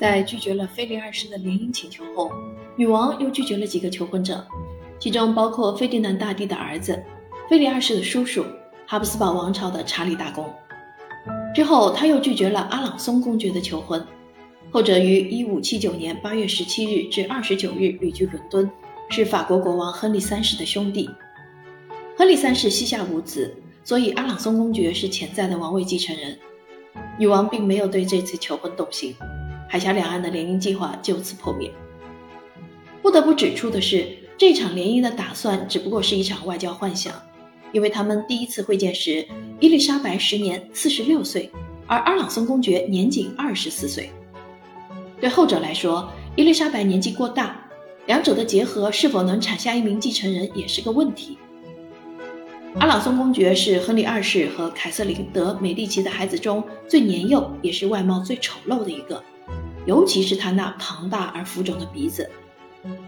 在拒绝了菲利二世的联姻请求后，女王又拒绝了几个求婚者，其中包括菲迪南大帝的儿子、菲利二世的叔叔、哈布斯堡王朝的查理大公。之后，他又拒绝了阿朗松公爵的求婚，后者于1579年8月17日至29日旅居伦敦，是法国国王亨利三世的兄弟。亨利三世膝下无子，所以阿朗松公爵是潜在的王位继承人。女王并没有对这次求婚动心。海峡两岸的联姻计划就此破灭。不得不指出的是，这场联姻的打算只不过是一场外交幻想，因为他们第一次会见时，伊丽莎白时年四十六岁，而阿朗松公爵年仅二十四岁。对后者来说，伊丽莎白年纪过大，两者的结合是否能产下一名继承人也是个问题。阿朗松公爵是亨利二世和凯瑟琳德美第奇的孩子中最年幼，也是外貌最丑陋的一个。尤其是他那庞大而浮肿的鼻子，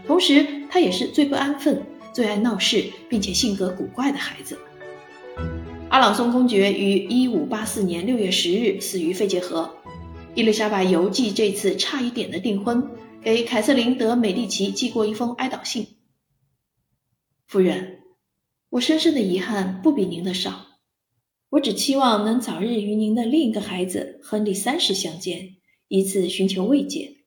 同时他也是最不安分、最爱闹事，并且性格古怪的孩子。阿朗松公爵于1584年6月10日死于肺结核。伊丽莎白犹记这次差一点的订婚，给凯瑟琳德美第奇寄过一封哀悼信：“夫人，我深深的遗憾不比您的少，我只期望能早日与您的另一个孩子亨利三世相见。”以此寻求慰藉。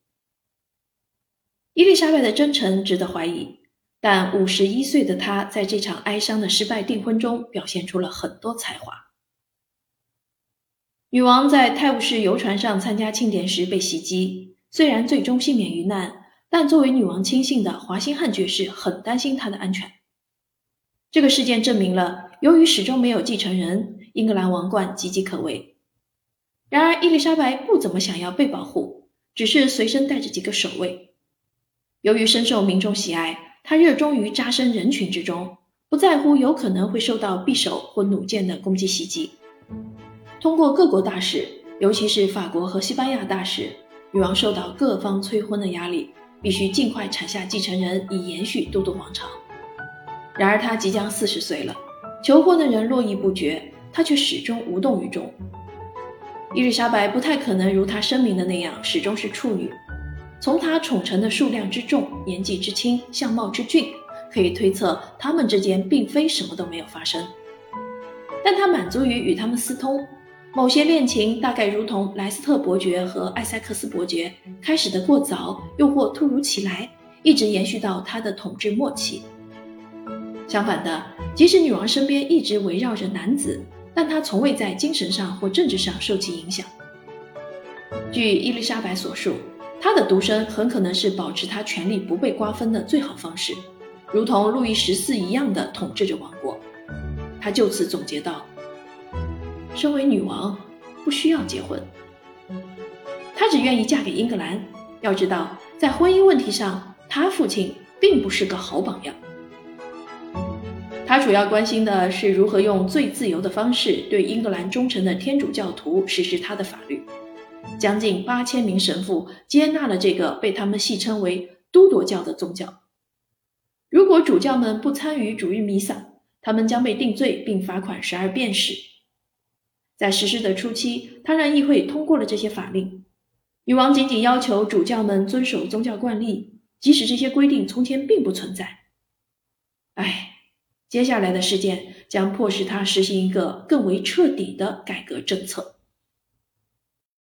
伊丽莎白的真诚值得怀疑，但五十一岁的她在这场哀伤的失败订婚中表现出了很多才华。女王在泰晤士游船上参加庆典时被袭击，虽然最终幸免于难，但作为女王亲信的华辛汉爵士很担心她的安全。这个事件证明了，由于始终没有继承人，英格兰王冠岌岌可危。然而，伊丽莎白不怎么想要被保护，只是随身带着几个守卫。由于深受民众喜爱，她热衷于扎身人群之中，不在乎有可能会受到匕首或弩箭的攻击袭击。通过各国大使，尤其是法国和西班牙大使，女王受到各方催婚的压力，必须尽快产下继承人，以延续都铎王朝。然而，她即将四十岁了，求婚的人络绎不绝，她却始终无动于衷。伊丽莎白不太可能如她声明的那样始终是处女。从她宠臣的数量之众、年纪之轻、相貌之俊，可以推测他们之间并非什么都没有发生。但她满足于与他们私通，某些恋情大概如同莱斯特伯爵和艾塞克斯伯爵，开始的过早，又或突如其来，一直延续到她的统治末期。相反的，即使女王身边一直围绕着男子。但他从未在精神上或政治上受其影响。据伊丽莎白所述，她的独身很可能是保持她权力不被瓜分的最好方式，如同路易十四一样的统治着王国。她就此总结道：“身为女王，不需要结婚。她只愿意嫁给英格兰。要知道，在婚姻问题上，她父亲并不是个好榜样。”他主要关心的是如何用最自由的方式对英格兰忠诚的天主教徒实施他的法律。将近八千名神父接纳了这个被他们戏称为“都铎教”的宗教。如果主教们不参与主日弥撒，他们将被定罪并罚款十二便士。在实施的初期，他让议会通过了这些法令。女王仅仅要求主教们遵守宗教惯例，即使这些规定从前并不存在。唉。接下来的事件将迫使他实行一个更为彻底的改革政策。